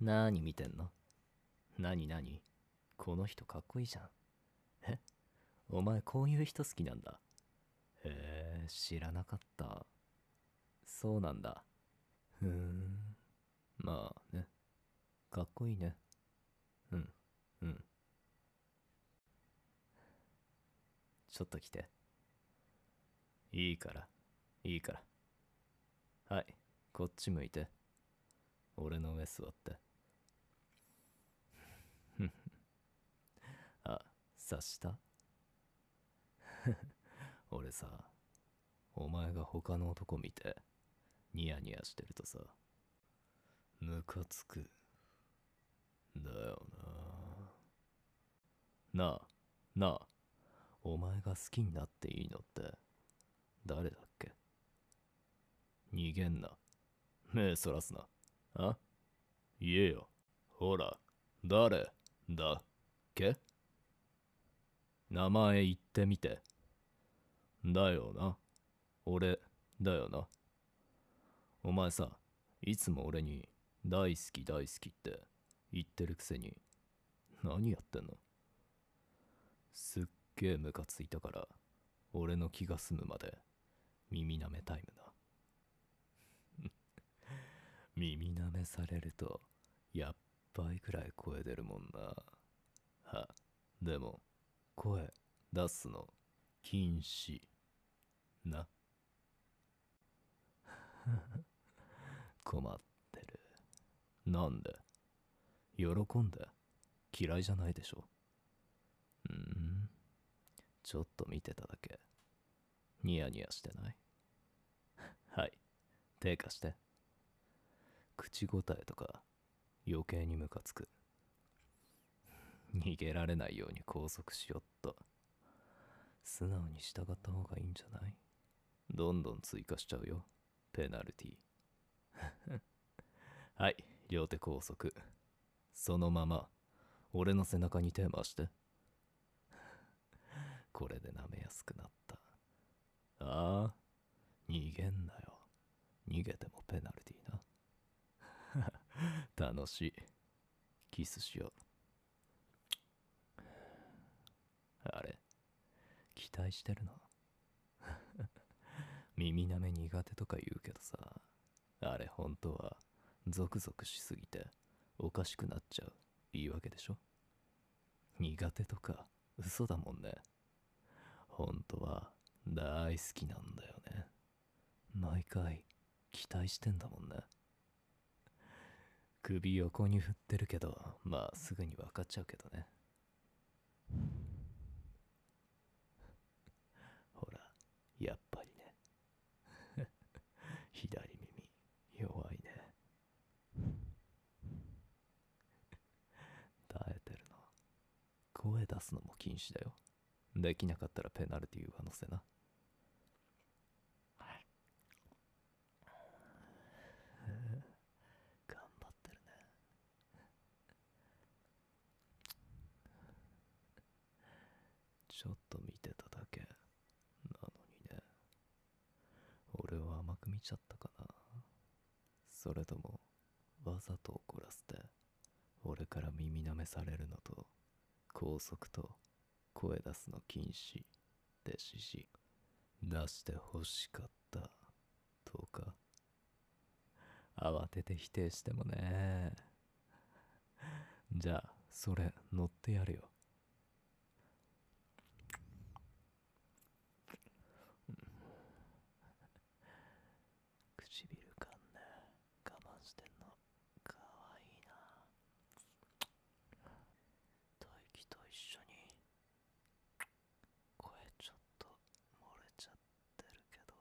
なーに見てんの？なになにこの人かっこいいじゃん。え？お前こういう人好きなんだ。へえ、知らなかった。そうなんだ。ふーん。まあね。かっこいいね。うん、うん。ちょっと来て。いいから、いいから。はい、こっち向いて。俺の上座って。あ、察した？俺さ、お前が他の男見て、ニヤニヤしてるとさ、ムカつく。だよな。なあ、なあ、お前が好きになっていいのって、誰だっけ？逃げんな。目そらすな。あ？言えよ。ほら、誰だっけ？名前言ってみて。だよな。俺、だよな。お前さ、いつも俺に大好き大好きって言ってるくせに、何やってんの？すっげえムカついたから、俺の気が済むまで耳舐めタイムな。耳舐めされると、やっばいくらい声出るもんな。は、でも、声出すの禁止。な。困ってる。なんで？喜んで？嫌いじゃないでしょ？うん？ちょっと見てただけ。ニヤニヤしてない？はい。手貸して。口答えとか余計にムカつく。逃げられないように拘束しよっと。素直に従った方がいいんじゃない？どんどん追加しちゃうよ。ペナルティ。はい、両手拘束。そのまま、俺の背中に手回して。これで舐めやすくなった。ああ、逃げんなよ。逃げてもペナルティ。楽しい。キスしよう。あれ？期待してるの？耳舐め苦手とか言うけどさ、あれ本当はゾクゾクしすぎておかしくなっちゃう言い訳でしょ？苦手とか嘘だもんね。本当は大好きなんだよね。毎回期待してんだもんね。首横に振ってるけど、まあすぐに分かっちゃうけどね。ほら、やっぱりね。左耳、弱いね。耐えてるの。声出すのも禁止だよ。できなかったらペナルティー上乗せな。頑張ってるね。ちょっと見てただけなのにね。俺は甘く見ちゃったかな。それとも、わざと怒らせて、俺から耳舐めされるのと、高速と声出すの禁止で指示出して欲しかったとか。慌てて否定してもね。じゃあ、それ乗ってやるよ。唇かんね我慢してんのかわいいな吐息と一緒に声ちょっと漏れちゃってるけど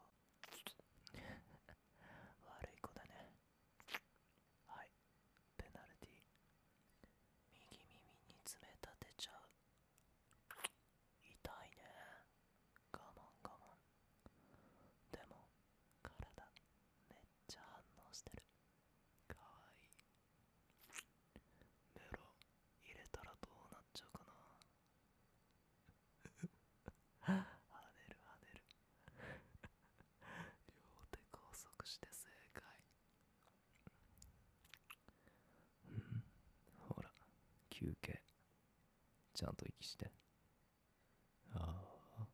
悪い子だねはいペナルティ右耳に爪立てちゃ休憩。ちゃんと息して。ああ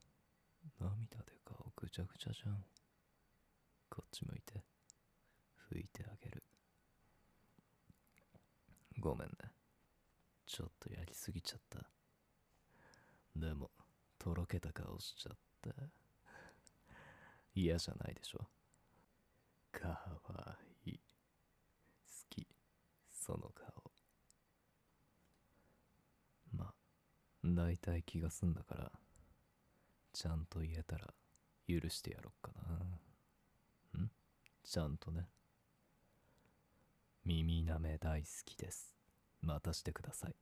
涙で顔ぐちゃぐちゃじゃん。こっち向いて。拭いてあげる。ごめんね。ちょっとやりすぎちゃった。でもとろけた顔しちゃって。嫌じゃないでしょ。かわいい。好き。その顔まあ大体気が済んだからちゃんと言えたら許してやろっかな。ん？ちゃんとね。耳なめ大好きです。またしてください。っ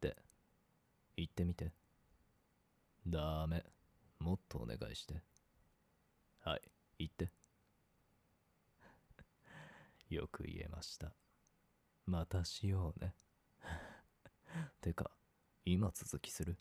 て。言ってみて。ダメ。もっとお願いして。はい。言って。よく言えました。またしようね。てか今続きする。